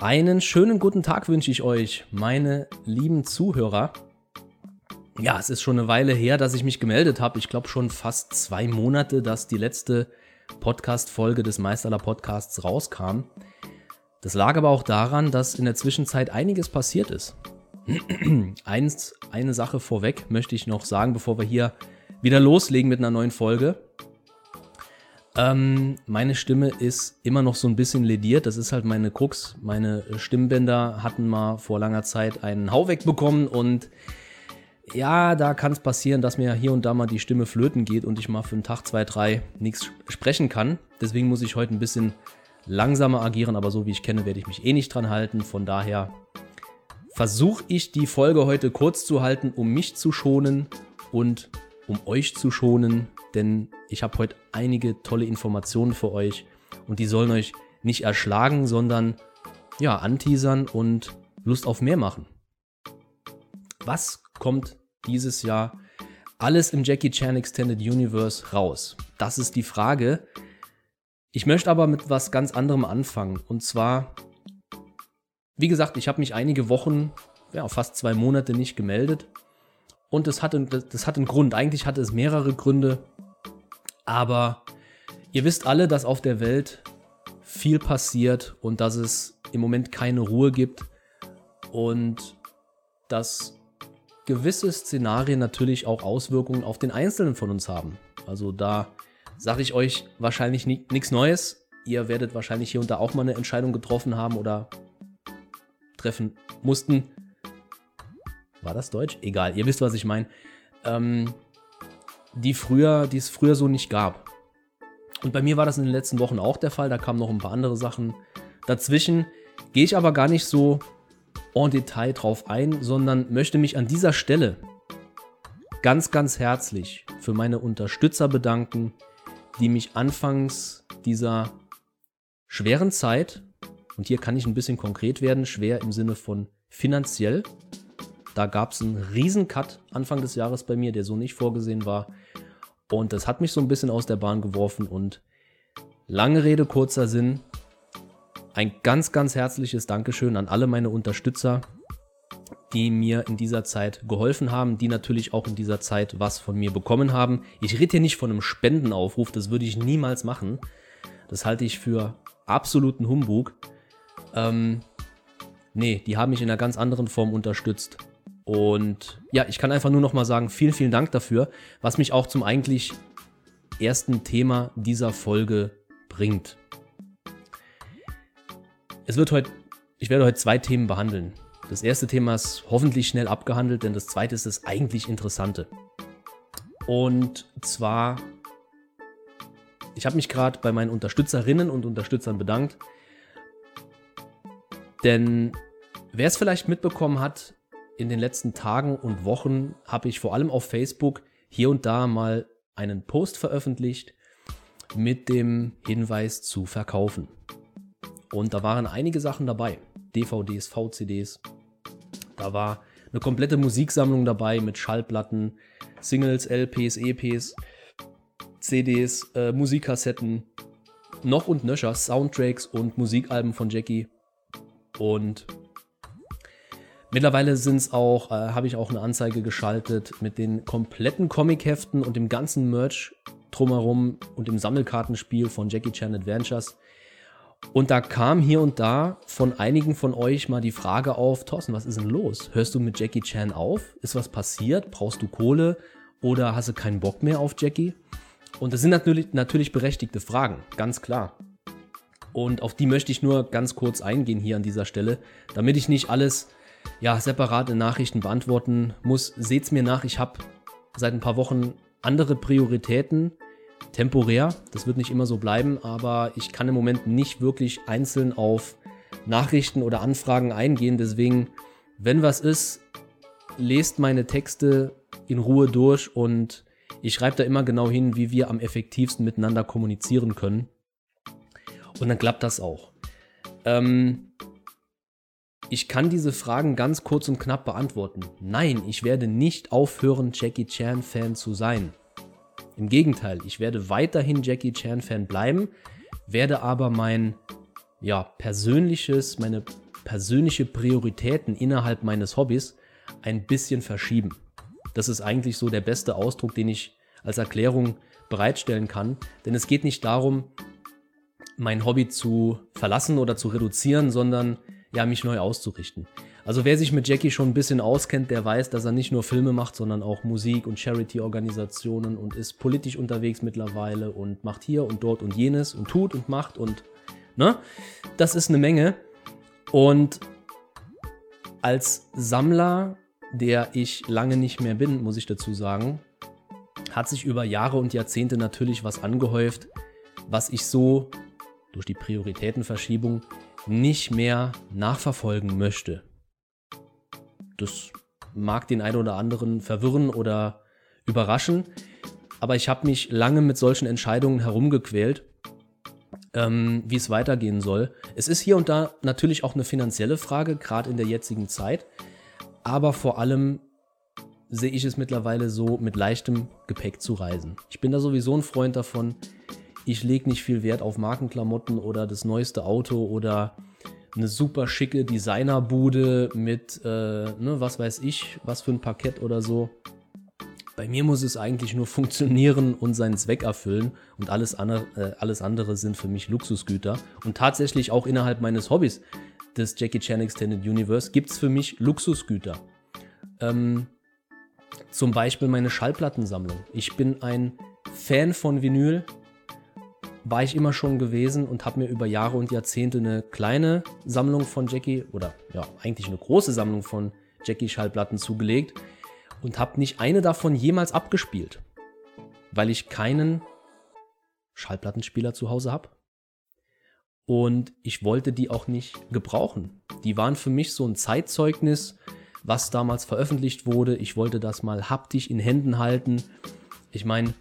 Einen schönen guten Tag wünsche ich euch, meine lieben Zuhörer. Ja, es ist schon eine Weile her, dass ich mich gemeldet habe. Ich glaube schon fast zwei Monate, dass die letzte Podcast-Folge des Meisterler Podcasts rauskam. Das lag aber auch daran, dass in der Zwischenzeit einiges passiert ist. Eins, eine Sache vorweg möchte ich noch sagen, bevor wir hier wieder loslegen mit einer neuen Folge. Ähm, meine Stimme ist immer noch so ein bisschen lediert. Das ist halt meine Krux. Meine Stimmbänder hatten mal vor langer Zeit einen Hau wegbekommen und ja, da kann es passieren, dass mir hier und da mal die Stimme flöten geht und ich mal für einen Tag, zwei, drei nichts sprechen kann. Deswegen muss ich heute ein bisschen langsamer agieren, aber so wie ich kenne, werde ich mich eh nicht dran halten. Von daher versuche ich die Folge heute kurz zu halten, um mich zu schonen und um euch zu schonen, denn ich habe heute einige tolle Informationen für euch und die sollen euch nicht erschlagen, sondern ja, anteasern und Lust auf mehr machen. Was kommt dieses Jahr alles im Jackie Chan Extended Universe raus? Das ist die Frage. Ich möchte aber mit was ganz anderem anfangen. Und zwar, wie gesagt, ich habe mich einige Wochen, ja, fast zwei Monate nicht gemeldet. Und das hat, das hat einen Grund. Eigentlich hatte es mehrere Gründe. Aber ihr wisst alle, dass auf der Welt viel passiert und dass es im Moment keine Ruhe gibt. Und dass gewisse Szenarien natürlich auch Auswirkungen auf den Einzelnen von uns haben. Also da sage ich euch wahrscheinlich nichts Neues. Ihr werdet wahrscheinlich hier und da auch mal eine Entscheidung getroffen haben oder treffen mussten. War das Deutsch? Egal, ihr wisst, was ich meine. Ähm, die, früher, die es früher so nicht gab. Und bei mir war das in den letzten Wochen auch der Fall. Da kamen noch ein paar andere Sachen dazwischen. Gehe ich aber gar nicht so en Detail drauf ein, sondern möchte mich an dieser Stelle ganz, ganz herzlich für meine Unterstützer bedanken, die mich anfangs dieser schweren Zeit, und hier kann ich ein bisschen konkret werden, schwer im Sinne von finanziell, da gab es einen riesen Cut Anfang des Jahres bei mir, der so nicht vorgesehen war. Und das hat mich so ein bisschen aus der Bahn geworfen und lange Rede, kurzer Sinn, ein ganz, ganz herzliches Dankeschön an alle meine Unterstützer, die mir in dieser Zeit geholfen haben, die natürlich auch in dieser Zeit was von mir bekommen haben. Ich rede hier nicht von einem Spendenaufruf, das würde ich niemals machen. Das halte ich für absoluten Humbug. Ähm, nee, die haben mich in einer ganz anderen Form unterstützt. Und ja, ich kann einfach nur noch mal sagen, vielen, vielen Dank dafür, was mich auch zum eigentlich ersten Thema dieser Folge bringt. Es wird heute, ich werde heute zwei Themen behandeln. Das erste Thema ist hoffentlich schnell abgehandelt, denn das zweite ist das eigentlich Interessante. Und zwar, ich habe mich gerade bei meinen Unterstützerinnen und Unterstützern bedankt, denn wer es vielleicht mitbekommen hat, in den letzten Tagen und Wochen habe ich vor allem auf Facebook hier und da mal einen Post veröffentlicht mit dem Hinweis zu verkaufen. Und da waren einige Sachen dabei. DVDs, VCDs. Da war eine komplette Musiksammlung dabei mit Schallplatten, Singles, LPs, EPs, CDs, äh, Musikkassetten, noch und nöcher, Soundtracks und Musikalben von Jackie. Und mittlerweile sind es auch, äh, habe ich auch eine Anzeige geschaltet mit den kompletten Comicheften und dem ganzen Merch drumherum und dem Sammelkartenspiel von Jackie Chan Adventures. Und da kam hier und da von einigen von euch mal die Frage auf, Thorsten, was ist denn los? Hörst du mit Jackie Chan auf? Ist was passiert? Brauchst du Kohle? Oder hast du keinen Bock mehr auf Jackie? Und das sind natürlich, natürlich berechtigte Fragen, ganz klar. Und auf die möchte ich nur ganz kurz eingehen hier an dieser Stelle, damit ich nicht alles ja, separate Nachrichten beantworten muss. Seht's mir nach, ich habe seit ein paar Wochen andere Prioritäten temporär. Das wird nicht immer so bleiben, aber ich kann im Moment nicht wirklich einzeln auf Nachrichten oder Anfragen eingehen. Deswegen, wenn was ist, lest meine Texte in Ruhe durch und ich schreibe da immer genau hin, wie wir am effektivsten miteinander kommunizieren können. Und dann klappt das auch. Ähm, ich kann diese Fragen ganz kurz und knapp beantworten. Nein, ich werde nicht aufhören, Jackie Chan-Fan zu sein. Im Gegenteil, ich werde weiterhin Jackie Chan-Fan bleiben, werde aber mein ja, persönliches, meine persönliche Prioritäten innerhalb meines Hobbys ein bisschen verschieben. Das ist eigentlich so der beste Ausdruck, den ich als Erklärung bereitstellen kann. Denn es geht nicht darum, mein Hobby zu verlassen oder zu reduzieren, sondern ja, mich neu auszurichten. Also wer sich mit Jackie schon ein bisschen auskennt, der weiß, dass er nicht nur Filme macht, sondern auch Musik und Charity-Organisationen und ist politisch unterwegs mittlerweile und macht hier und dort und jenes und tut und macht und ne? Das ist eine Menge. Und als Sammler, der ich lange nicht mehr bin, muss ich dazu sagen, hat sich über Jahre und Jahrzehnte natürlich was angehäuft, was ich so durch die Prioritätenverschiebung nicht mehr nachverfolgen möchte. Das mag den einen oder anderen verwirren oder überraschen, aber ich habe mich lange mit solchen Entscheidungen herumgequält, ähm, wie es weitergehen soll. Es ist hier und da natürlich auch eine finanzielle Frage, gerade in der jetzigen Zeit, aber vor allem sehe ich es mittlerweile so, mit leichtem Gepäck zu reisen. Ich bin da sowieso ein Freund davon. Ich lege nicht viel Wert auf Markenklamotten oder das neueste Auto oder eine super schicke Designerbude mit, äh, ne, was weiß ich, was für ein Parkett oder so. Bei mir muss es eigentlich nur funktionieren und seinen Zweck erfüllen und alles andere, äh, alles andere sind für mich Luxusgüter. Und tatsächlich auch innerhalb meines Hobbys des Jackie Chan Extended Universe gibt es für mich Luxusgüter. Ähm, zum Beispiel meine Schallplattensammlung. Ich bin ein Fan von Vinyl, war ich immer schon gewesen und habe mir über Jahre und Jahrzehnte eine kleine Sammlung von Jackie oder ja, eigentlich eine große Sammlung von Jackie Schallplatten zugelegt und habe nicht eine davon jemals abgespielt, weil ich keinen Schallplattenspieler zu Hause habe. Und ich wollte die auch nicht gebrauchen. Die waren für mich so ein Zeitzeugnis, was damals veröffentlicht wurde. Ich wollte das mal haptisch in Händen halten. Ich meine,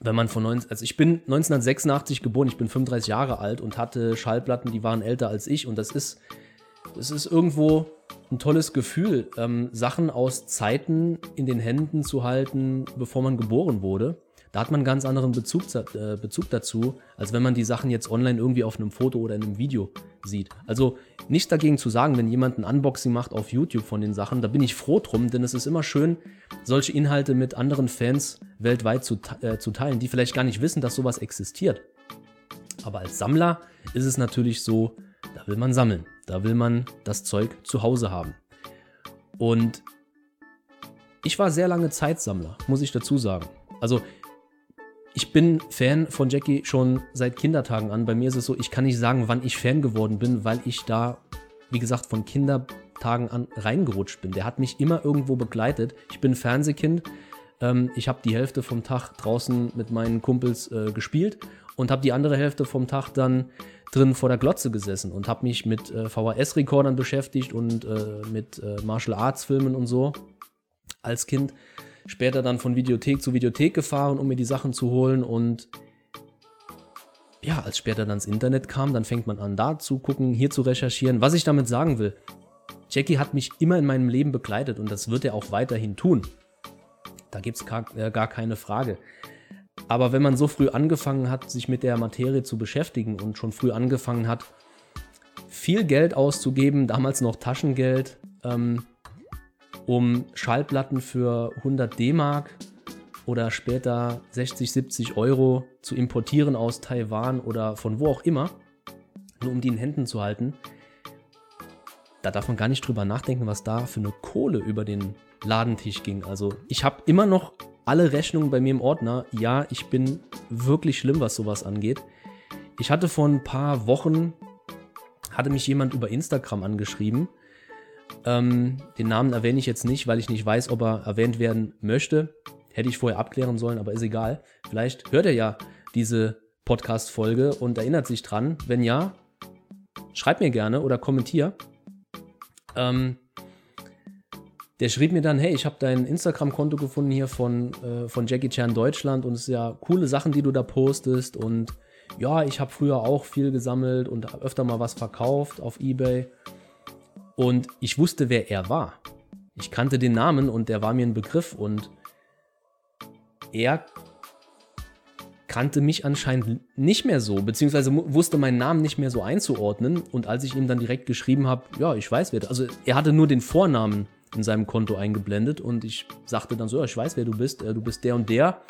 wenn man von 19, also ich bin 1986 geboren, ich bin 35 Jahre alt und hatte Schallplatten, die waren älter als ich und das ist, das ist irgendwo ein tolles Gefühl, ähm, Sachen aus Zeiten in den Händen zu halten, bevor man geboren wurde. Da hat man einen ganz anderen Bezug, äh, Bezug dazu, als wenn man die Sachen jetzt online irgendwie auf einem Foto oder in einem Video sieht. Also nichts dagegen zu sagen, wenn jemand ein Unboxing macht auf YouTube von den Sachen, da bin ich froh drum, denn es ist immer schön, solche Inhalte mit anderen Fans weltweit zu, äh, zu teilen, die vielleicht gar nicht wissen, dass sowas existiert. Aber als Sammler ist es natürlich so, da will man sammeln, da will man das Zeug zu Hause haben. Und ich war sehr lange Zeitsammler, muss ich dazu sagen. Also ich bin Fan von Jackie schon seit Kindertagen an. Bei mir ist es so, ich kann nicht sagen, wann ich Fan geworden bin, weil ich da, wie gesagt, von Kindertagen an reingerutscht bin. Der hat mich immer irgendwo begleitet. Ich bin Fernsehkind. Ähm, ich habe die Hälfte vom Tag draußen mit meinen Kumpels äh, gespielt und habe die andere Hälfte vom Tag dann drin vor der Glotze gesessen und habe mich mit äh, VHS-Rekordern beschäftigt und äh, mit äh, Martial Arts Filmen und so als Kind später dann von Videothek zu Videothek gefahren, um mir die Sachen zu holen und ja, als später dann das Internet kam, dann fängt man an, da zu gucken, hier zu recherchieren. Was ich damit sagen will, Jackie hat mich immer in meinem Leben begleitet und das wird er auch weiterhin tun. Da gibt es gar, äh, gar keine Frage. Aber wenn man so früh angefangen hat, sich mit der Materie zu beschäftigen und schon früh angefangen hat, viel Geld auszugeben, damals noch Taschengeld, ähm, um Schallplatten für 100 D-Mark oder später 60, 70 Euro zu importieren aus Taiwan oder von wo auch immer, nur um die in Händen zu halten. Da darf man gar nicht drüber nachdenken, was da für eine Kohle über den Ladentisch ging. Also ich habe immer noch alle Rechnungen bei mir im Ordner. Ja, ich bin wirklich schlimm, was sowas angeht. Ich hatte vor ein paar Wochen, hatte mich jemand über Instagram angeschrieben ähm, den Namen erwähne ich jetzt nicht, weil ich nicht weiß, ob er erwähnt werden möchte. Hätte ich vorher abklären sollen, aber ist egal. Vielleicht hört er ja diese Podcast-Folge und erinnert sich dran. Wenn ja, schreib mir gerne oder kommentier. Ähm, der schrieb mir dann, hey, ich habe dein Instagram-Konto gefunden hier von, äh, von Jackie Chan Deutschland und es ist ja coole Sachen, die du da postest und ja, ich habe früher auch viel gesammelt und öfter mal was verkauft auf Ebay und ich wusste, wer er war. Ich kannte den Namen und der war mir ein Begriff und er kannte mich anscheinend nicht mehr so, beziehungsweise wusste meinen Namen nicht mehr so einzuordnen. Und als ich ihm dann direkt geschrieben habe, ja, ich weiß wer, also er hatte nur den Vornamen in seinem Konto eingeblendet und ich sagte dann so, ja, ich weiß wer du bist, äh, du bist der und der.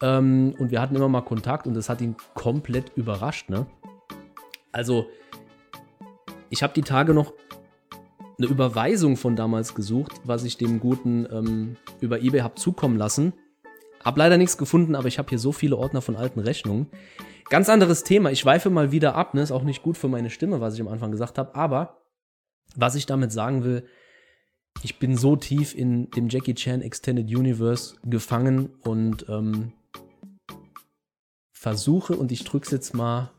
Ähm, und wir hatten immer mal Kontakt und das hat ihn komplett überrascht, ne? Also, ich habe die Tage noch eine Überweisung von damals gesucht, was ich dem Guten ähm, über eBay habe zukommen lassen. Hab leider nichts gefunden, aber ich habe hier so viele Ordner von alten Rechnungen. Ganz anderes Thema. Ich schweife mal wieder ab. Ne? Ist auch nicht gut für meine Stimme, was ich am Anfang gesagt habe. Aber was ich damit sagen will, ich bin so tief in dem Jackie Chan Extended Universe gefangen und ähm, versuche, und ich drücke es jetzt mal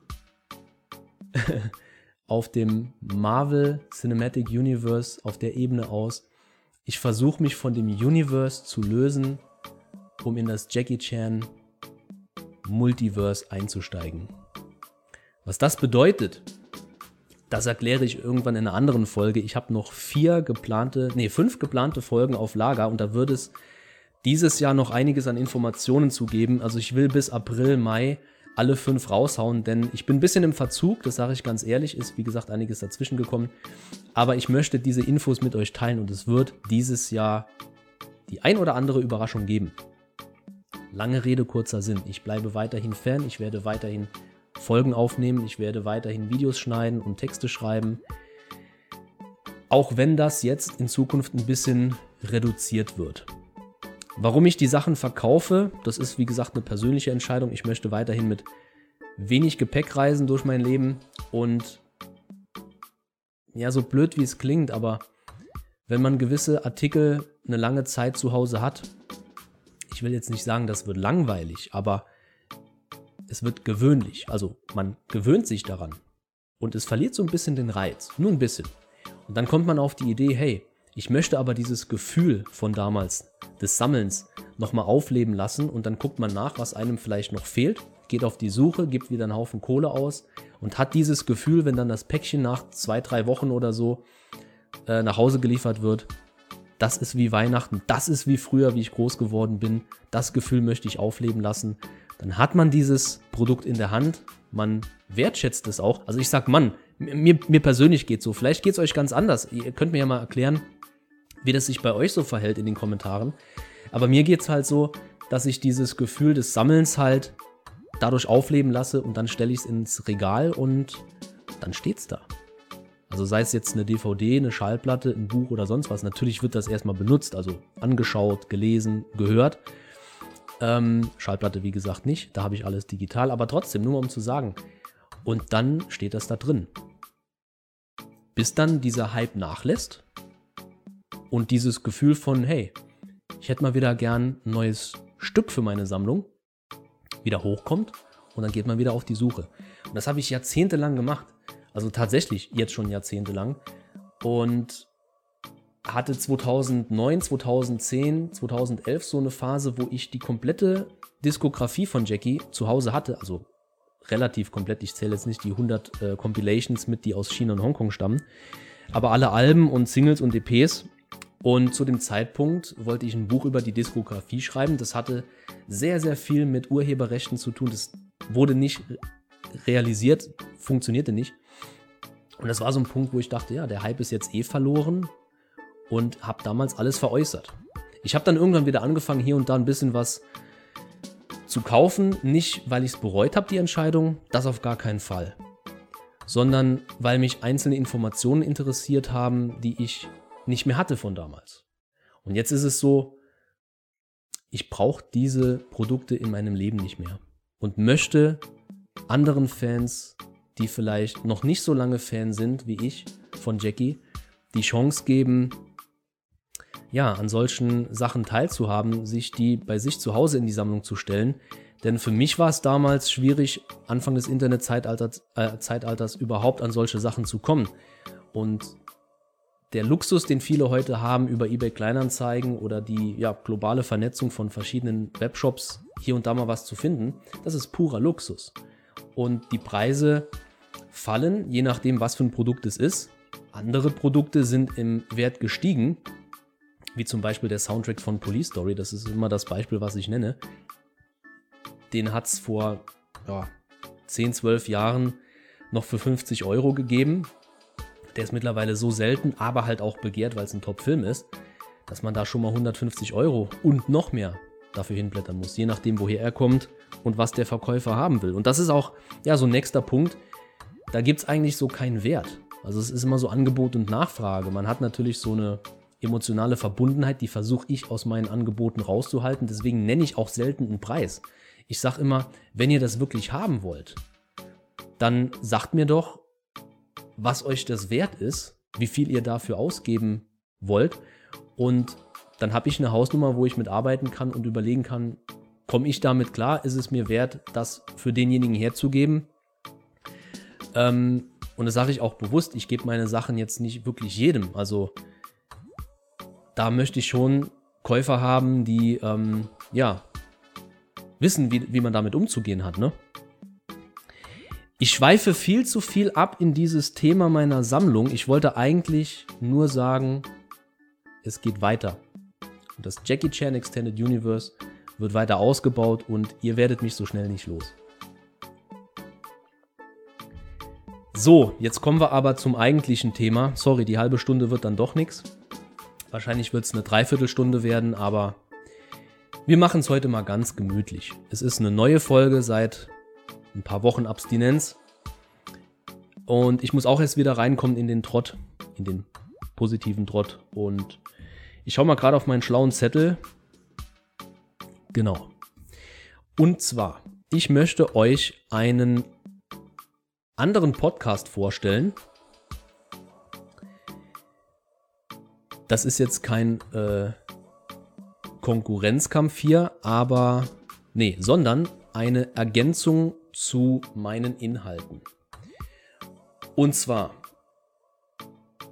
auf dem Marvel Cinematic Universe auf der Ebene aus. Ich versuche mich von dem Universe zu lösen, um in das Jackie Chan Multiverse einzusteigen. Was das bedeutet, das erkläre ich irgendwann in einer anderen Folge. Ich habe noch vier geplante, nee, fünf geplante Folgen auf Lager und da wird es dieses Jahr noch einiges an Informationen zu geben. Also ich will bis April, Mai alle fünf raushauen, denn ich bin ein bisschen im Verzug, das sage ich ganz ehrlich, ist wie gesagt einiges dazwischen gekommen. Aber ich möchte diese Infos mit euch teilen und es wird dieses Jahr die ein oder andere Überraschung geben. Lange Rede, kurzer Sinn. Ich bleibe weiterhin Fan, ich werde weiterhin Folgen aufnehmen, ich werde weiterhin Videos schneiden und Texte schreiben. Auch wenn das jetzt in Zukunft ein bisschen reduziert wird. Warum ich die Sachen verkaufe, das ist wie gesagt eine persönliche Entscheidung. Ich möchte weiterhin mit wenig Gepäck reisen durch mein Leben und ja, so blöd wie es klingt, aber wenn man gewisse Artikel eine lange Zeit zu Hause hat, ich will jetzt nicht sagen, das wird langweilig, aber es wird gewöhnlich. Also man gewöhnt sich daran und es verliert so ein bisschen den Reiz, nur ein bisschen. Und dann kommt man auf die Idee, hey, ich möchte aber dieses Gefühl von damals, des Sammelns, nochmal aufleben lassen und dann guckt man nach, was einem vielleicht noch fehlt, geht auf die Suche, gibt wieder einen Haufen Kohle aus und hat dieses Gefühl, wenn dann das Päckchen nach zwei, drei Wochen oder so äh, nach Hause geliefert wird, das ist wie Weihnachten, das ist wie früher, wie ich groß geworden bin, das Gefühl möchte ich aufleben lassen. Dann hat man dieses Produkt in der Hand, man wertschätzt es auch. Also ich sag Mann, mir, mir persönlich geht so. Vielleicht geht es euch ganz anders. Ihr könnt mir ja mal erklären, wie das sich bei euch so verhält in den Kommentaren. Aber mir geht es halt so, dass ich dieses Gefühl des Sammelns halt dadurch aufleben lasse und dann stelle ich es ins Regal und dann steht es da. Also sei es jetzt eine DVD, eine Schallplatte, ein Buch oder sonst was. Natürlich wird das erstmal benutzt, also angeschaut, gelesen, gehört. Ähm, Schallplatte, wie gesagt, nicht. Da habe ich alles digital, aber trotzdem, nur um zu sagen. Und dann steht das da drin. Bis dann dieser Hype nachlässt und dieses Gefühl von, hey, ich hätte mal wieder gern ein neues Stück für meine Sammlung, wieder hochkommt und dann geht man wieder auf die Suche. Und das habe ich jahrzehntelang gemacht. Also tatsächlich jetzt schon jahrzehntelang. Und hatte 2009, 2010, 2011 so eine Phase, wo ich die komplette Diskografie von Jackie zu Hause hatte. Also relativ komplett. Ich zähle jetzt nicht die 100 äh, Compilations mit, die aus China und Hongkong stammen. Aber alle Alben und Singles und EPs und zu dem Zeitpunkt wollte ich ein Buch über die Diskografie schreiben. Das hatte sehr, sehr viel mit Urheberrechten zu tun. Das wurde nicht realisiert, funktionierte nicht. Und das war so ein Punkt, wo ich dachte, ja, der Hype ist jetzt eh verloren und habe damals alles veräußert. Ich habe dann irgendwann wieder angefangen, hier und da ein bisschen was zu kaufen. Nicht, weil ich es bereut habe, die Entscheidung, das auf gar keinen Fall. Sondern weil mich einzelne Informationen interessiert haben, die ich nicht mehr hatte von damals. Und jetzt ist es so, ich brauche diese Produkte in meinem Leben nicht mehr und möchte anderen Fans, die vielleicht noch nicht so lange Fan sind wie ich von Jackie, die Chance geben, ja, an solchen Sachen teilzuhaben, sich die bei sich zu Hause in die Sammlung zu stellen. Denn für mich war es damals schwierig, Anfang des Internetzeitalters äh, überhaupt an solche Sachen zu kommen. Und der Luxus, den viele heute haben über eBay Kleinanzeigen oder die ja, globale Vernetzung von verschiedenen Webshops, hier und da mal was zu finden, das ist purer Luxus. Und die Preise fallen, je nachdem, was für ein Produkt es ist. Andere Produkte sind im Wert gestiegen, wie zum Beispiel der Soundtrack von Police Story. Das ist immer das Beispiel, was ich nenne. den hat es vor ja, 10, 12 Jahren noch für 50 Euro gegeben. Der ist mittlerweile so selten, aber halt auch begehrt, weil es ein Top-Film ist, dass man da schon mal 150 Euro und noch mehr dafür hinblättern muss, je nachdem, woher er kommt und was der Verkäufer haben will. Und das ist auch ja so ein nächster Punkt. Da gibt es eigentlich so keinen Wert. Also es ist immer so Angebot und Nachfrage. Man hat natürlich so eine emotionale Verbundenheit, die versuche ich aus meinen Angeboten rauszuhalten. Deswegen nenne ich auch selten einen Preis. Ich sage immer, wenn ihr das wirklich haben wollt, dann sagt mir doch, was euch das wert ist, wie viel ihr dafür ausgeben wollt. Und dann habe ich eine Hausnummer, wo ich mitarbeiten kann und überlegen kann, komme ich damit klar? Ist es mir wert, das für denjenigen herzugeben? Ähm, und das sage ich auch bewusst, ich gebe meine Sachen jetzt nicht wirklich jedem. Also da möchte ich schon Käufer haben, die ähm, ja wissen, wie, wie man damit umzugehen hat. Ne? Ich schweife viel zu viel ab in dieses Thema meiner Sammlung. Ich wollte eigentlich nur sagen, es geht weiter. Das Jackie Chan Extended Universe wird weiter ausgebaut und ihr werdet mich so schnell nicht los. So, jetzt kommen wir aber zum eigentlichen Thema. Sorry, die halbe Stunde wird dann doch nichts. Wahrscheinlich wird es eine Dreiviertelstunde werden, aber wir machen es heute mal ganz gemütlich. Es ist eine neue Folge seit ein paar Wochen Abstinenz. Und ich muss auch erst wieder reinkommen in den Trott, in den positiven Trott. Und ich schaue mal gerade auf meinen schlauen Zettel. Genau. Und zwar, ich möchte euch einen anderen Podcast vorstellen. Das ist jetzt kein äh, Konkurrenzkampf hier, aber nee, sondern eine Ergänzung zu meinen Inhalten. Und zwar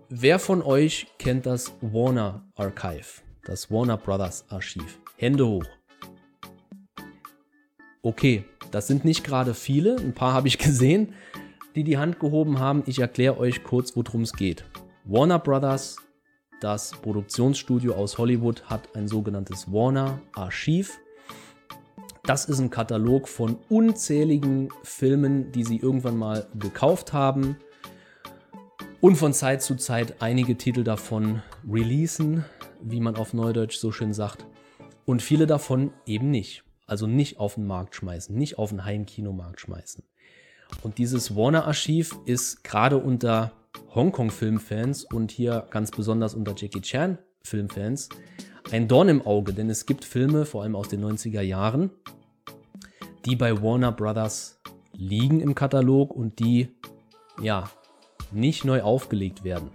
Wer von euch kennt das Warner Archive, das Warner Brothers Archiv? Hände hoch. Okay, das sind nicht gerade viele, ein paar habe ich gesehen, die die Hand gehoben haben. Ich erkläre euch kurz, worum es geht. Warner Brothers, das Produktionsstudio aus Hollywood, hat ein sogenanntes Warner Archiv. Das ist ein Katalog von unzähligen Filmen, die sie irgendwann mal gekauft haben, und von Zeit zu Zeit einige Titel davon releasen, wie man auf Neudeutsch so schön sagt, und viele davon eben nicht. Also nicht auf den Markt schmeißen, nicht auf den Heimkinomarkt schmeißen. Und dieses Warner-Archiv ist gerade unter Hongkong-Filmfans und hier ganz besonders unter Jackie Chan-Filmfans ein Dorn im Auge, denn es gibt Filme, vor allem aus den 90er Jahren, die bei Warner Brothers liegen im Katalog und die ja nicht neu aufgelegt werden.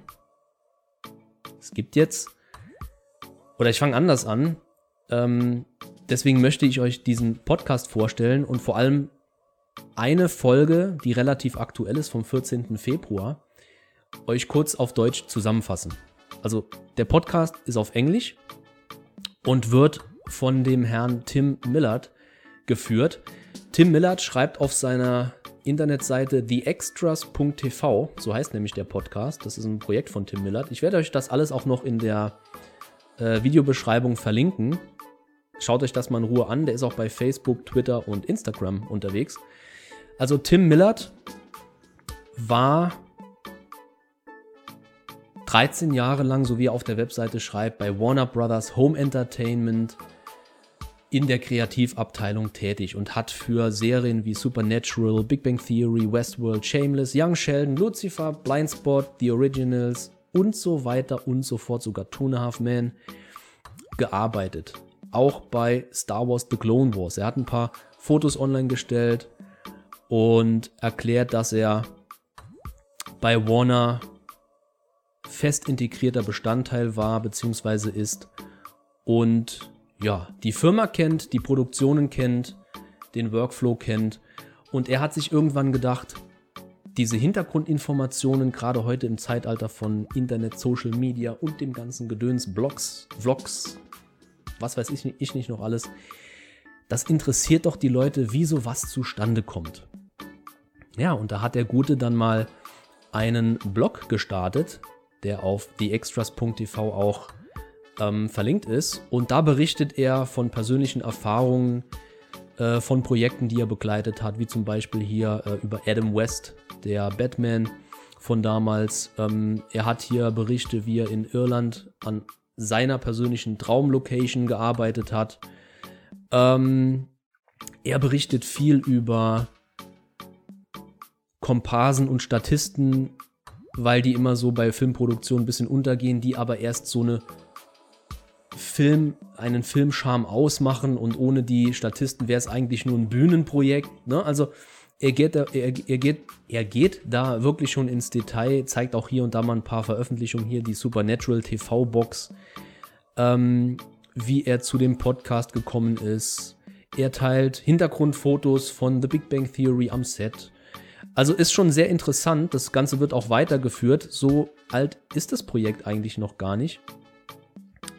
Es gibt jetzt, oder ich fange anders an, ähm, deswegen möchte ich euch diesen Podcast vorstellen und vor allem eine Folge, die relativ aktuell ist, vom 14. Februar, euch kurz auf Deutsch zusammenfassen. Also der Podcast ist auf Englisch und wird von dem Herrn Tim Millard geführt. Tim Millard schreibt auf seiner Internetseite theextras.tv, so heißt nämlich der Podcast. Das ist ein Projekt von Tim Millard. Ich werde euch das alles auch noch in der äh, Videobeschreibung verlinken. Schaut euch das mal in Ruhe an. Der ist auch bei Facebook, Twitter und Instagram unterwegs. Also Tim Millard war 13 Jahre lang, so wie er auf der Webseite schreibt, bei Warner Brothers Home Entertainment in der Kreativabteilung tätig und hat für Serien wie Supernatural, Big Bang Theory, Westworld, Shameless, Young Sheldon, Lucifer, Blindspot, The Originals und so weiter und so fort, sogar Two and a Half Men gearbeitet. Auch bei Star Wars The Clone Wars. Er hat ein paar Fotos online gestellt und erklärt, dass er bei Warner fest integrierter Bestandteil war bzw. ist und ja, die Firma kennt, die Produktionen kennt, den Workflow kennt. Und er hat sich irgendwann gedacht, diese Hintergrundinformationen, gerade heute im Zeitalter von Internet, Social Media und dem ganzen Gedöns, Blogs, Vlogs, was weiß ich, ich nicht noch alles, das interessiert doch die Leute, wie sowas zustande kommt. Ja, und da hat der Gute dann mal einen Blog gestartet, der auf theextras.tv auch ähm, verlinkt ist. Und da berichtet er von persönlichen Erfahrungen äh, von Projekten, die er begleitet hat, wie zum Beispiel hier äh, über Adam West, der Batman von damals. Ähm, er hat hier Berichte, wie er in Irland an seiner persönlichen Traumlocation gearbeitet hat. Ähm, er berichtet viel über Komparsen und Statisten, weil die immer so bei Filmproduktionen ein bisschen untergehen, die aber erst so eine Film, einen Filmscham ausmachen und ohne die Statisten wäre es eigentlich nur ein Bühnenprojekt. Ne? Also er geht, da, er, er, geht, er geht da wirklich schon ins Detail, zeigt auch hier und da mal ein paar Veröffentlichungen hier, die Supernatural TV-Box, ähm, wie er zu dem Podcast gekommen ist. Er teilt Hintergrundfotos von The Big Bang Theory am Set. Also ist schon sehr interessant. Das Ganze wird auch weitergeführt. So alt ist das Projekt eigentlich noch gar nicht.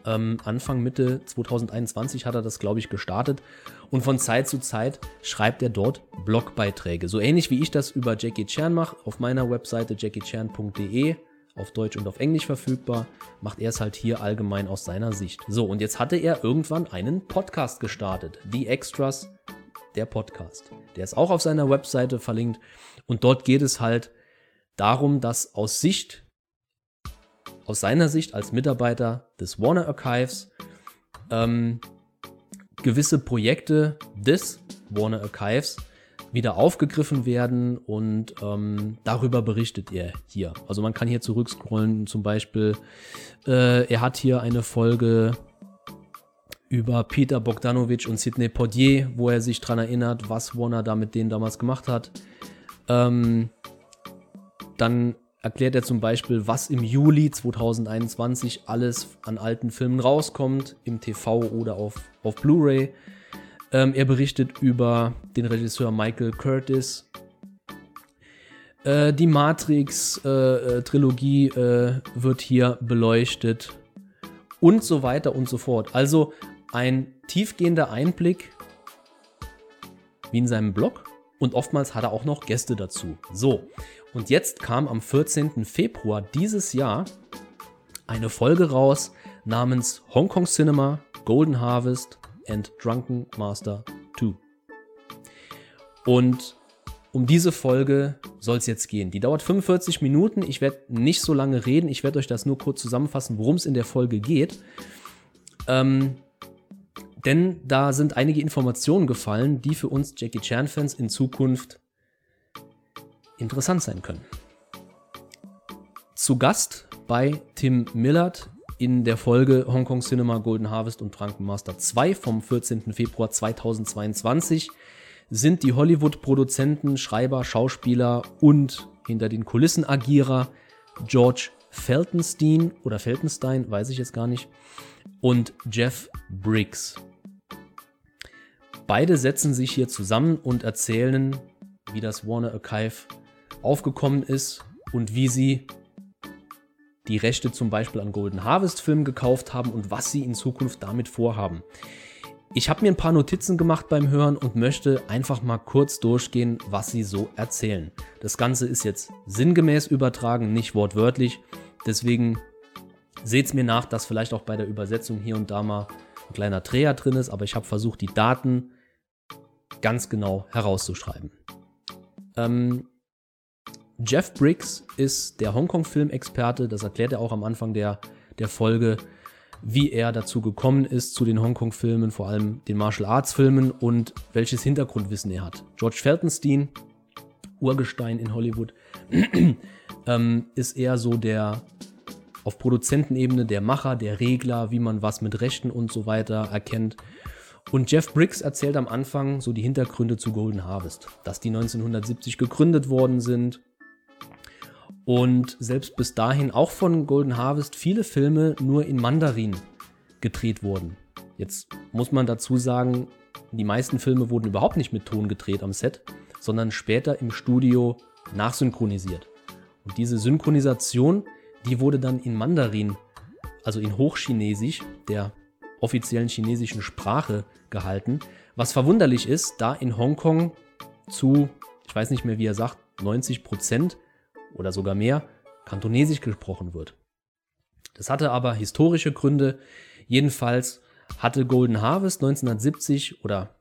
Ähm, Anfang, Mitte 2021 hat er das, glaube ich, gestartet. Und von Zeit zu Zeit schreibt er dort Blogbeiträge. So ähnlich wie ich das über Jackie Chan mache, auf meiner Webseite jackiechan.de, auf Deutsch und auf Englisch verfügbar, macht er es halt hier allgemein aus seiner Sicht. So, und jetzt hatte er irgendwann einen Podcast gestartet. The Extras, der Podcast. Der ist auch auf seiner Webseite verlinkt. Und dort geht es halt darum, dass aus Sicht aus seiner Sicht als Mitarbeiter des Warner Archives ähm, gewisse Projekte des Warner Archives wieder aufgegriffen werden und ähm, darüber berichtet er hier. Also man kann hier zurückscrollen, zum Beispiel, äh, er hat hier eine Folge über Peter Bogdanovich und Sidney Portier, wo er sich daran erinnert, was Warner da mit denen damals gemacht hat. Ähm, dann erklärt er zum Beispiel, was im Juli 2021 alles an alten Filmen rauskommt, im TV oder auf, auf Blu-ray. Ähm, er berichtet über den Regisseur Michael Curtis. Äh, die Matrix-Trilogie äh, äh, wird hier beleuchtet und so weiter und so fort. Also ein tiefgehender Einblick, wie in seinem Blog. Und oftmals hat er auch noch Gäste dazu. So, und jetzt kam am 14. Februar dieses Jahr eine Folge raus namens Hong Kong Cinema, Golden Harvest and Drunken Master 2. Und um diese Folge soll es jetzt gehen. Die dauert 45 Minuten. Ich werde nicht so lange reden. Ich werde euch das nur kurz zusammenfassen, worum es in der Folge geht. Ähm, denn da sind einige Informationen gefallen, die für uns Jackie Chan-Fans in Zukunft interessant sein können. Zu Gast bei Tim Millard in der Folge Hong Kong Cinema Golden Harvest und Drunken Master 2 vom 14. Februar 2022 sind die Hollywood-Produzenten, Schreiber, Schauspieler und hinter den Kulissen Agierer George Feltenstein oder Feltenstein, weiß ich jetzt gar nicht, und Jeff Briggs. Beide setzen sich hier zusammen und erzählen, wie das Warner Archive aufgekommen ist und wie sie die Rechte zum Beispiel an Golden Harvest Filmen gekauft haben und was sie in Zukunft damit vorhaben. Ich habe mir ein paar Notizen gemacht beim Hören und möchte einfach mal kurz durchgehen, was sie so erzählen. Das Ganze ist jetzt sinngemäß übertragen, nicht wortwörtlich. Deswegen seht es mir nach, dass vielleicht auch bei der Übersetzung hier und da mal ein kleiner Dreher drin ist, aber ich habe versucht, die Daten ganz genau herauszuschreiben. Ähm, Jeff Briggs ist der Hongkong-Filmexperte, das erklärt er auch am Anfang der, der Folge, wie er dazu gekommen ist zu den Hongkong-Filmen, vor allem den Martial Arts-Filmen und welches Hintergrundwissen er hat. George Feltenstein, Urgestein in Hollywood, ähm, ist eher so der auf Produzentenebene der Macher, der Regler, wie man was mit Rechten und so weiter erkennt. Und Jeff Briggs erzählt am Anfang so die Hintergründe zu Golden Harvest, dass die 1970 gegründet worden sind, und selbst bis dahin auch von Golden Harvest viele Filme nur in Mandarin gedreht wurden. Jetzt muss man dazu sagen, die meisten Filme wurden überhaupt nicht mit Ton gedreht am Set, sondern später im Studio nachsynchronisiert. Und diese Synchronisation, die wurde dann in Mandarin, also in Hochchinesisch, der offiziellen chinesischen Sprache, gehalten. Was verwunderlich ist, da in Hongkong zu, ich weiß nicht mehr, wie er sagt, 90 Prozent oder sogar mehr Kantonesisch gesprochen wird. Das hatte aber historische Gründe. Jedenfalls hatte Golden Harvest 1970 oder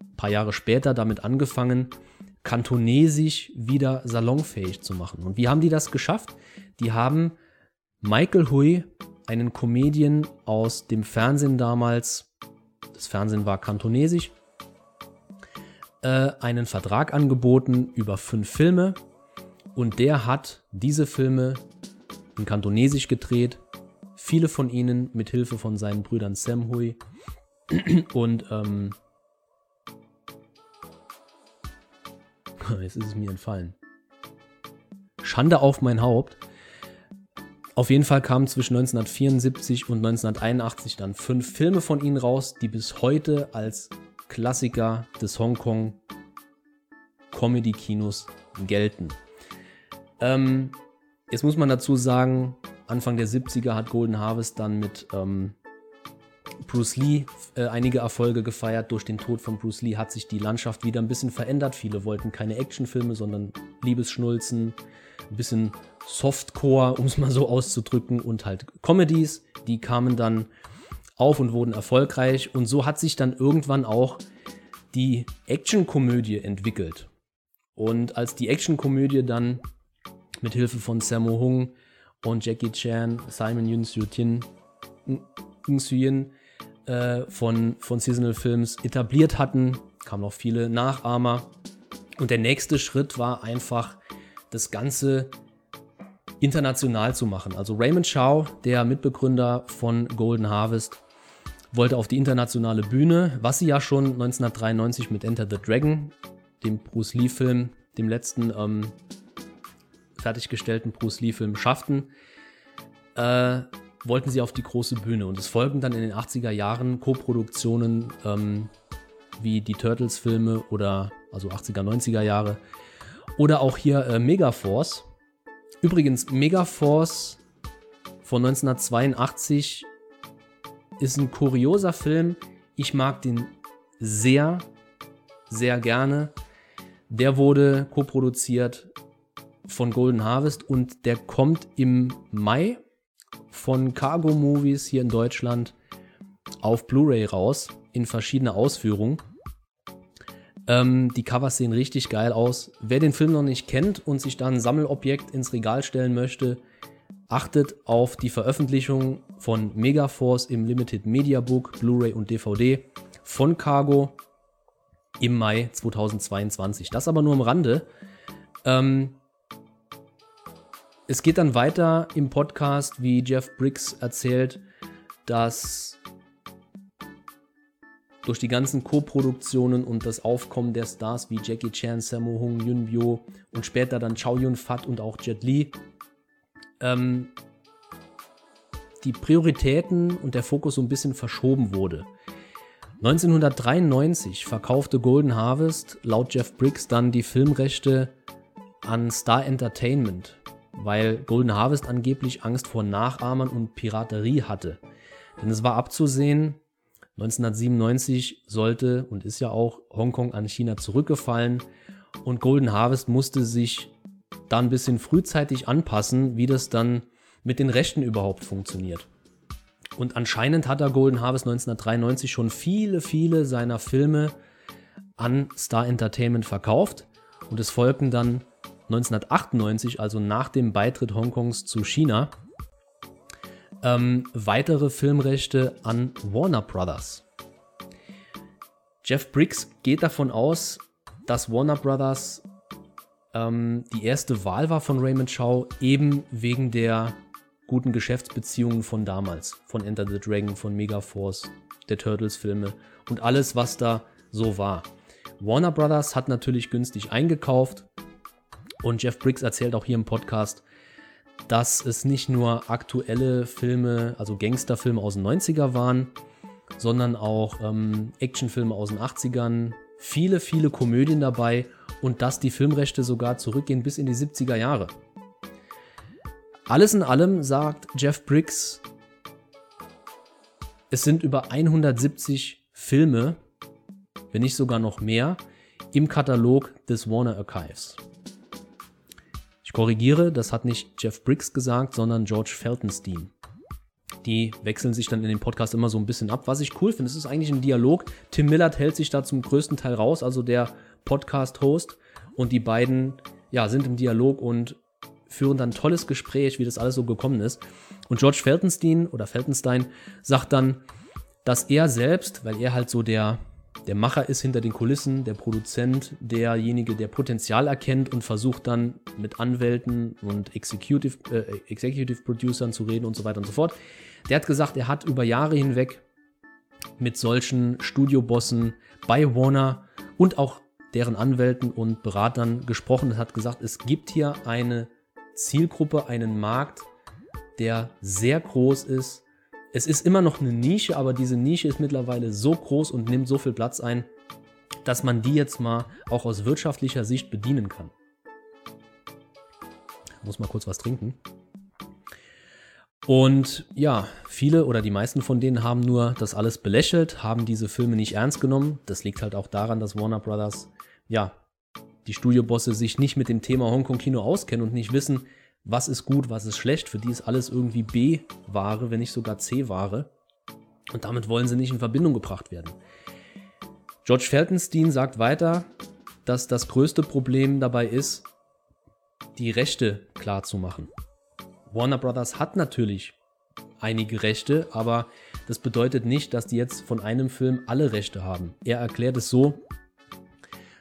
ein paar Jahre später damit angefangen, kantonesisch wieder salonfähig zu machen. Und wie haben die das geschafft? Die haben Michael Hui, einen Comedian aus dem Fernsehen damals, das Fernsehen war kantonesisch, äh, einen Vertrag angeboten über fünf Filme und der hat diese Filme in kantonesisch gedreht, viele von ihnen mit Hilfe von seinen Brüdern Sam Hui und ähm, jetzt ist es mir entfallen. Schande auf mein Haupt. Auf jeden Fall kamen zwischen 1974 und 1981 dann fünf Filme von ihnen raus, die bis heute als Klassiker des Hongkong Comedy-Kinos gelten. Ähm, jetzt muss man dazu sagen, Anfang der 70er hat Golden Harvest dann mit ähm, Bruce Lee äh, einige Erfolge gefeiert. Durch den Tod von Bruce Lee hat sich die Landschaft wieder ein bisschen verändert. Viele wollten keine Actionfilme, sondern Liebesschnulzen, ein bisschen Softcore, um es mal so auszudrücken, und halt Comedies. Die kamen dann auf und wurden erfolgreich. Und so hat sich dann irgendwann auch die Actionkomödie entwickelt. Und als die Actionkomödie dann mit Hilfe von Sammo Hung und Jackie Chan, Simon Yun Soo-tin, Yin äh, von, von Seasonal Films etabliert hatten, kamen noch viele Nachahmer. Und der nächste Schritt war einfach, das Ganze international zu machen. Also Raymond Chow, der Mitbegründer von Golden Harvest, wollte auf die internationale Bühne, was sie ja schon 1993 mit Enter the Dragon, dem Bruce Lee-Film, dem letzten ähm, fertiggestellten Bruce Lee-Film schafften, äh, wollten sie auf die große Bühne. Und es folgten dann in den 80er Jahren Co-Produktionen ähm, wie die Turtles-Filme oder also 80er, 90er Jahre. Oder auch hier äh, Megaforce. Übrigens, Megaforce von 1982 ist ein kurioser Film. Ich mag den sehr, sehr gerne. Der wurde co-produziert von Golden Harvest und der kommt im Mai von Cargo Movies hier in Deutschland auf Blu-ray raus in verschiedene Ausführungen. Ähm, die Covers sehen richtig geil aus. Wer den Film noch nicht kennt und sich dann ein Sammelobjekt ins Regal stellen möchte, achtet auf die Veröffentlichung von Megaforce im Limited Media Book, Blu-ray und DVD von Cargo im Mai 2022. Das aber nur am Rande. Ähm, es geht dann weiter im Podcast, wie Jeff Briggs erzählt, dass durch die ganzen Co-Produktionen und das Aufkommen der Stars wie Jackie Chan, Sammo Hung, Yun Bio und später dann Chow Yun Fat und auch Jet Li ähm, die Prioritäten und der Fokus so ein bisschen verschoben wurde. 1993 verkaufte Golden Harvest laut Jeff Briggs dann die Filmrechte an Star Entertainment weil Golden Harvest angeblich Angst vor Nachahmern und Piraterie hatte. Denn es war abzusehen, 1997 sollte und ist ja auch Hongkong an China zurückgefallen und Golden Harvest musste sich da ein bisschen frühzeitig anpassen, wie das dann mit den Rechten überhaupt funktioniert. Und anscheinend hat er Golden Harvest 1993 schon viele, viele seiner Filme an Star Entertainment verkauft und es folgten dann 1998, also nach dem Beitritt Hongkongs zu China, ähm, weitere Filmrechte an Warner Brothers. Jeff Briggs geht davon aus, dass Warner Brothers ähm, die erste Wahl war von Raymond Chow, eben wegen der guten Geschäftsbeziehungen von damals, von Enter the Dragon, von Megaforce, der Turtles-Filme und alles, was da so war. Warner Brothers hat natürlich günstig eingekauft, und Jeff Briggs erzählt auch hier im Podcast, dass es nicht nur aktuelle Filme, also Gangsterfilme aus den 90er waren, sondern auch ähm, Actionfilme aus den 80ern, viele, viele Komödien dabei und dass die Filmrechte sogar zurückgehen bis in die 70er Jahre. Alles in allem sagt Jeff Briggs, es sind über 170 Filme, wenn nicht sogar noch mehr, im Katalog des Warner Archives korrigiere, das hat nicht Jeff Briggs gesagt, sondern George Feltenstein. Die wechseln sich dann in den Podcast immer so ein bisschen ab. Was ich cool finde, es ist eigentlich ein Dialog. Tim Millard hält sich da zum größten Teil raus, also der Podcast-Host. Und die beiden ja, sind im Dialog und führen dann ein tolles Gespräch, wie das alles so gekommen ist. Und George Feltenstein oder Feltenstein sagt dann, dass er selbst, weil er halt so der, der Macher ist hinter den Kulissen, der Produzent, derjenige, der Potenzial erkennt und versucht dann mit Anwälten und Executive, äh, Executive Producern zu reden und so weiter und so fort. Der hat gesagt, er hat über Jahre hinweg mit solchen Studiobossen bei Warner und auch deren Anwälten und Beratern gesprochen und hat gesagt, es gibt hier eine Zielgruppe, einen Markt, der sehr groß ist. Es ist immer noch eine Nische, aber diese Nische ist mittlerweile so groß und nimmt so viel Platz ein, dass man die jetzt mal auch aus wirtschaftlicher Sicht bedienen kann. Ich muss mal kurz was trinken. Und ja, viele oder die meisten von denen haben nur das alles belächelt, haben diese Filme nicht ernst genommen. Das liegt halt auch daran, dass Warner Brothers, ja, die Studiobosse sich nicht mit dem Thema Hongkong-Kino auskennen und nicht wissen, was ist gut, was ist schlecht. Für die ist alles irgendwie B-Ware, wenn nicht sogar C-Ware. Und damit wollen sie nicht in Verbindung gebracht werden. George Feltenstein sagt weiter, dass das größte Problem dabei ist, die Rechte klar zu machen. Warner Brothers hat natürlich einige Rechte, aber das bedeutet nicht, dass die jetzt von einem Film alle Rechte haben. Er erklärt es so,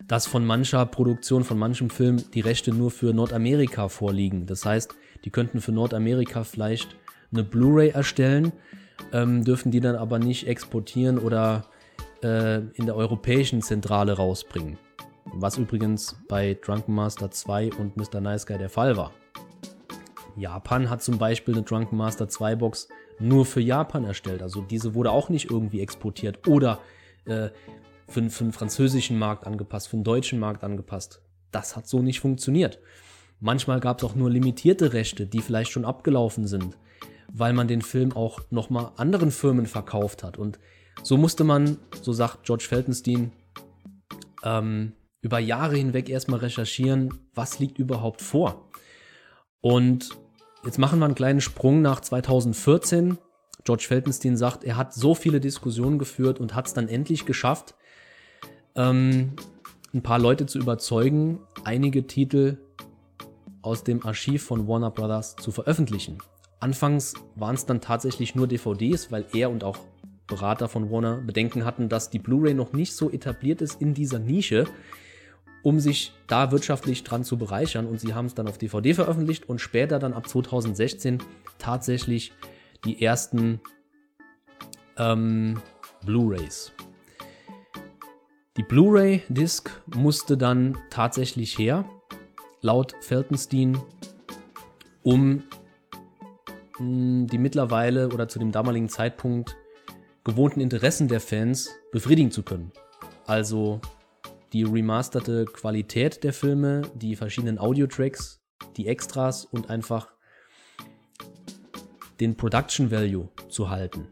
dass von mancher Produktion, von manchem Film die Rechte nur für Nordamerika vorliegen. Das heißt, die könnten für Nordamerika vielleicht eine Blu-ray erstellen, ähm, dürfen die dann aber nicht exportieren oder äh, in der europäischen Zentrale rausbringen. Was übrigens bei Drunken Master 2 und Mr. Nice Guy der Fall war. Japan hat zum Beispiel eine Drunken Master 2 Box nur für Japan erstellt. Also diese wurde auch nicht irgendwie exportiert oder äh, für, für den französischen Markt angepasst, für den deutschen Markt angepasst. Das hat so nicht funktioniert. Manchmal gab es auch nur limitierte Rechte, die vielleicht schon abgelaufen sind, weil man den Film auch nochmal anderen Firmen verkauft hat. Und so musste man, so sagt George Feltenstein, ähm, über Jahre hinweg erstmal recherchieren, was liegt überhaupt vor. Und Jetzt machen wir einen kleinen Sprung nach 2014. George Feltenstein sagt, er hat so viele Diskussionen geführt und hat es dann endlich geschafft, ähm, ein paar Leute zu überzeugen, einige Titel aus dem Archiv von Warner Brothers zu veröffentlichen. Anfangs waren es dann tatsächlich nur DVDs, weil er und auch Berater von Warner Bedenken hatten, dass die Blu-ray noch nicht so etabliert ist in dieser Nische, um sich da wirtschaftlich dran zu bereichern. Und sie haben es dann auf DVD veröffentlicht und später dann ab 2016 tatsächlich die ersten ähm, Blu-rays. Die Blu-ray-Disc musste dann tatsächlich her, laut Feltenstein, um hm, die mittlerweile oder zu dem damaligen Zeitpunkt gewohnten Interessen der Fans befriedigen zu können. Also die remasterte Qualität der Filme, die verschiedenen Audio-Tracks, die Extras und einfach den Production Value zu halten.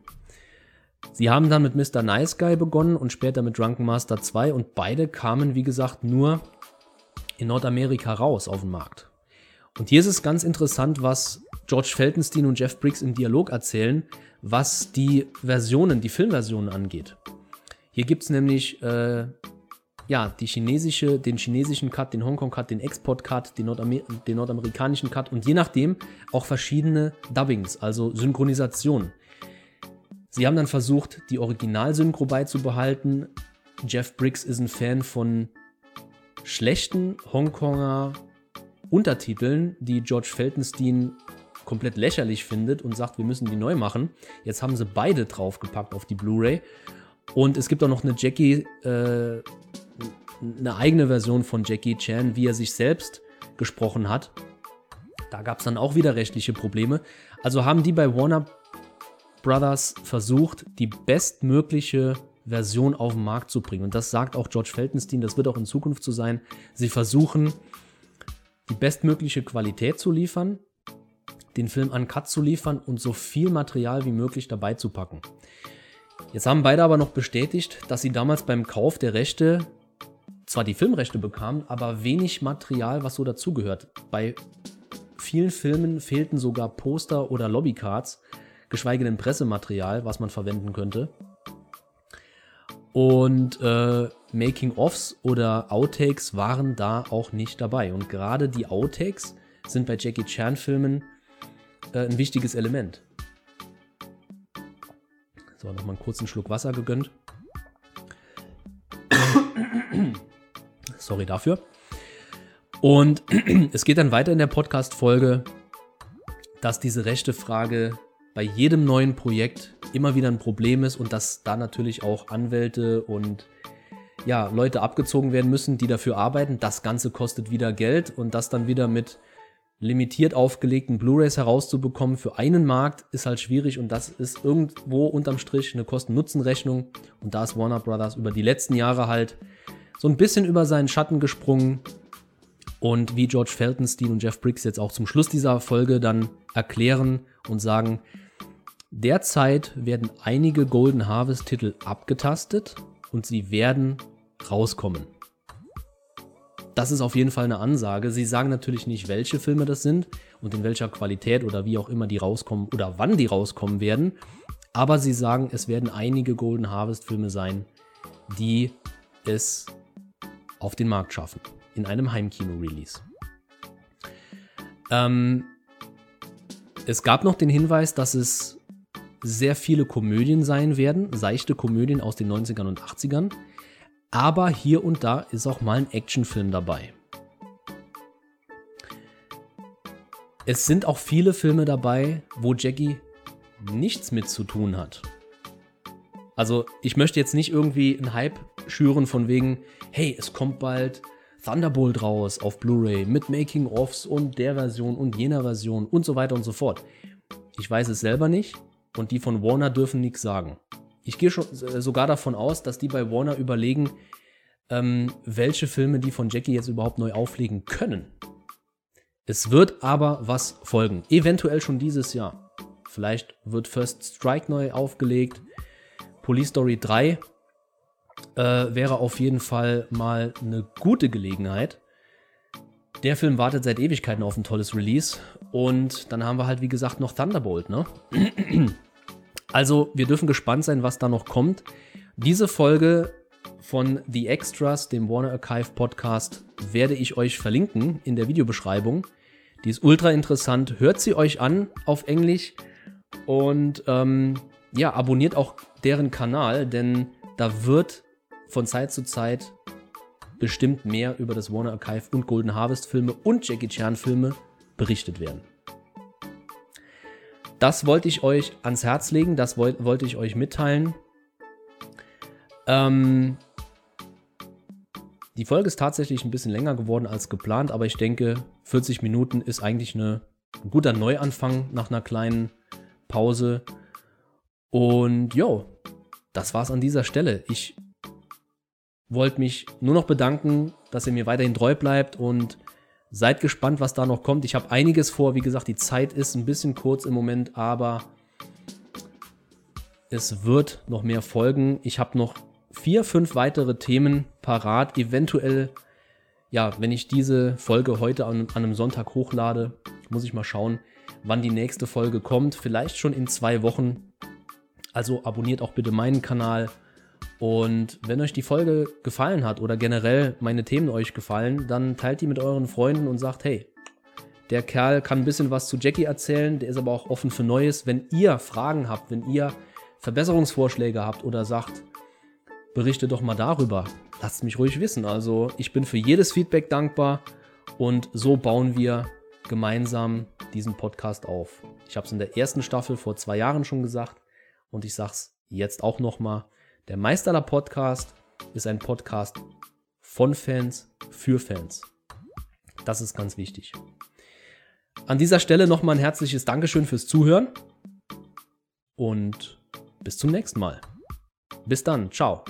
Sie haben dann mit Mr. Nice Guy begonnen und später mit Drunken Master 2 und beide kamen, wie gesagt, nur in Nordamerika raus auf den Markt. Und hier ist es ganz interessant, was George Feltenstein und Jeff Briggs im Dialog erzählen, was die Versionen, die Filmversionen angeht. Hier gibt es nämlich äh, ja, die chinesische, den chinesischen Cut, den Hongkong-Cut, den Export-Cut, den, Nordamer den nordamerikanischen Cut und je nachdem auch verschiedene Dubbings, also Synchronisation. Sie haben dann versucht, die Originalsynchro beizubehalten. Jeff Briggs ist ein Fan von schlechten Hongkonger Untertiteln, die George Feltenstein komplett lächerlich findet und sagt, wir müssen die neu machen. Jetzt haben sie beide draufgepackt auf die Blu-ray. Und es gibt auch noch eine Jackie äh, eine eigene Version von Jackie Chan, wie er sich selbst gesprochen hat. Da gab es dann auch wieder rechtliche Probleme. Also haben die bei Warner Brothers versucht, die bestmögliche Version auf den Markt zu bringen. Und das sagt auch George Feltenstein, das wird auch in Zukunft so sein. Sie versuchen, die bestmögliche Qualität zu liefern, den Film an Cut zu liefern und so viel Material wie möglich dabei zu packen. Jetzt haben beide aber noch bestätigt, dass sie damals beim Kauf der Rechte zwar die Filmrechte bekamen, aber wenig Material, was so dazugehört. Bei vielen Filmen fehlten sogar Poster oder Lobbycards. Geschweige denn Pressematerial, was man verwenden könnte. Und äh, Making-ofs oder Outtakes waren da auch nicht dabei. Und gerade die Outtakes sind bei Jackie Chan-Filmen äh, ein wichtiges Element. So, nochmal einen kurzen Schluck Wasser gegönnt. Sorry dafür. Und es geht dann weiter in der Podcast-Folge, dass diese rechte Frage bei jedem neuen Projekt immer wieder ein Problem ist und dass da natürlich auch Anwälte und ja, Leute abgezogen werden müssen, die dafür arbeiten. Das Ganze kostet wieder Geld und das dann wieder mit limitiert aufgelegten Blu-rays herauszubekommen für einen Markt ist halt schwierig und das ist irgendwo unterm Strich eine Kosten-Nutzen-Rechnung und da ist Warner Brothers über die letzten Jahre halt so ein bisschen über seinen Schatten gesprungen und wie George Feltenstein und Jeff Briggs jetzt auch zum Schluss dieser Folge dann erklären und sagen, derzeit werden einige Golden Harvest Titel abgetastet und sie werden rauskommen. Das ist auf jeden Fall eine Ansage. Sie sagen natürlich nicht, welche Filme das sind und in welcher Qualität oder wie auch immer die rauskommen oder wann die rauskommen werden. Aber sie sagen, es werden einige Golden Harvest Filme sein, die es auf den Markt schaffen. In einem Heimkino-Release. Ähm, es gab noch den Hinweis, dass es sehr viele Komödien sein werden, seichte Komödien aus den 90ern und 80ern. Aber hier und da ist auch mal ein Actionfilm dabei. Es sind auch viele Filme dabei, wo Jackie nichts mit zu tun hat. Also ich möchte jetzt nicht irgendwie einen Hype schüren von wegen, hey, es kommt bald Thunderbolt raus auf Blu-ray mit Making-ofs und der Version und jener Version und so weiter und so fort. Ich weiß es selber nicht und die von Warner dürfen nichts sagen. Ich gehe schon äh, sogar davon aus, dass die bei Warner überlegen, ähm, welche Filme die von Jackie jetzt überhaupt neu auflegen können. Es wird aber was folgen. Eventuell schon dieses Jahr. Vielleicht wird First Strike neu aufgelegt. Police Story 3 äh, wäre auf jeden Fall mal eine gute Gelegenheit. Der Film wartet seit Ewigkeiten auf ein tolles Release. Und dann haben wir halt, wie gesagt, noch Thunderbolt, ne? Also, wir dürfen gespannt sein, was da noch kommt. Diese Folge von The Extras, dem Warner Archive Podcast, werde ich euch verlinken in der Videobeschreibung. Die ist ultra interessant. Hört sie euch an auf Englisch und ähm, ja, abonniert auch deren Kanal, denn da wird von Zeit zu Zeit bestimmt mehr über das Warner Archive und Golden Harvest Filme und Jackie Chan Filme berichtet werden. Das wollte ich euch ans Herz legen, das wollt, wollte ich euch mitteilen. Ähm, die Folge ist tatsächlich ein bisschen länger geworden als geplant, aber ich denke, 40 Minuten ist eigentlich eine, ein guter Neuanfang nach einer kleinen Pause. Und jo, das war's an dieser Stelle. Ich wollte mich nur noch bedanken, dass ihr mir weiterhin treu bleibt und Seid gespannt, was da noch kommt. Ich habe einiges vor. Wie gesagt, die Zeit ist ein bisschen kurz im Moment, aber es wird noch mehr folgen. Ich habe noch vier, fünf weitere Themen parat. Eventuell, ja, wenn ich diese Folge heute an, an einem Sonntag hochlade, muss ich mal schauen, wann die nächste Folge kommt. Vielleicht schon in zwei Wochen. Also abonniert auch bitte meinen Kanal und wenn euch die Folge gefallen hat oder generell meine Themen euch gefallen, dann teilt die mit euren Freunden und sagt, hey, der Kerl kann ein bisschen was zu Jackie erzählen, der ist aber auch offen für Neues. Wenn ihr Fragen habt, wenn ihr Verbesserungsvorschläge habt oder sagt, berichte doch mal darüber, lasst mich ruhig wissen. Also ich bin für jedes Feedback dankbar und so bauen wir gemeinsam diesen Podcast auf. Ich habe es in der ersten Staffel vor zwei Jahren schon gesagt und ich sage es jetzt auch nochmal. Der Meisterler Podcast ist ein Podcast von Fans für Fans. Das ist ganz wichtig. An dieser Stelle nochmal ein herzliches Dankeschön fürs Zuhören und bis zum nächsten Mal. Bis dann, ciao.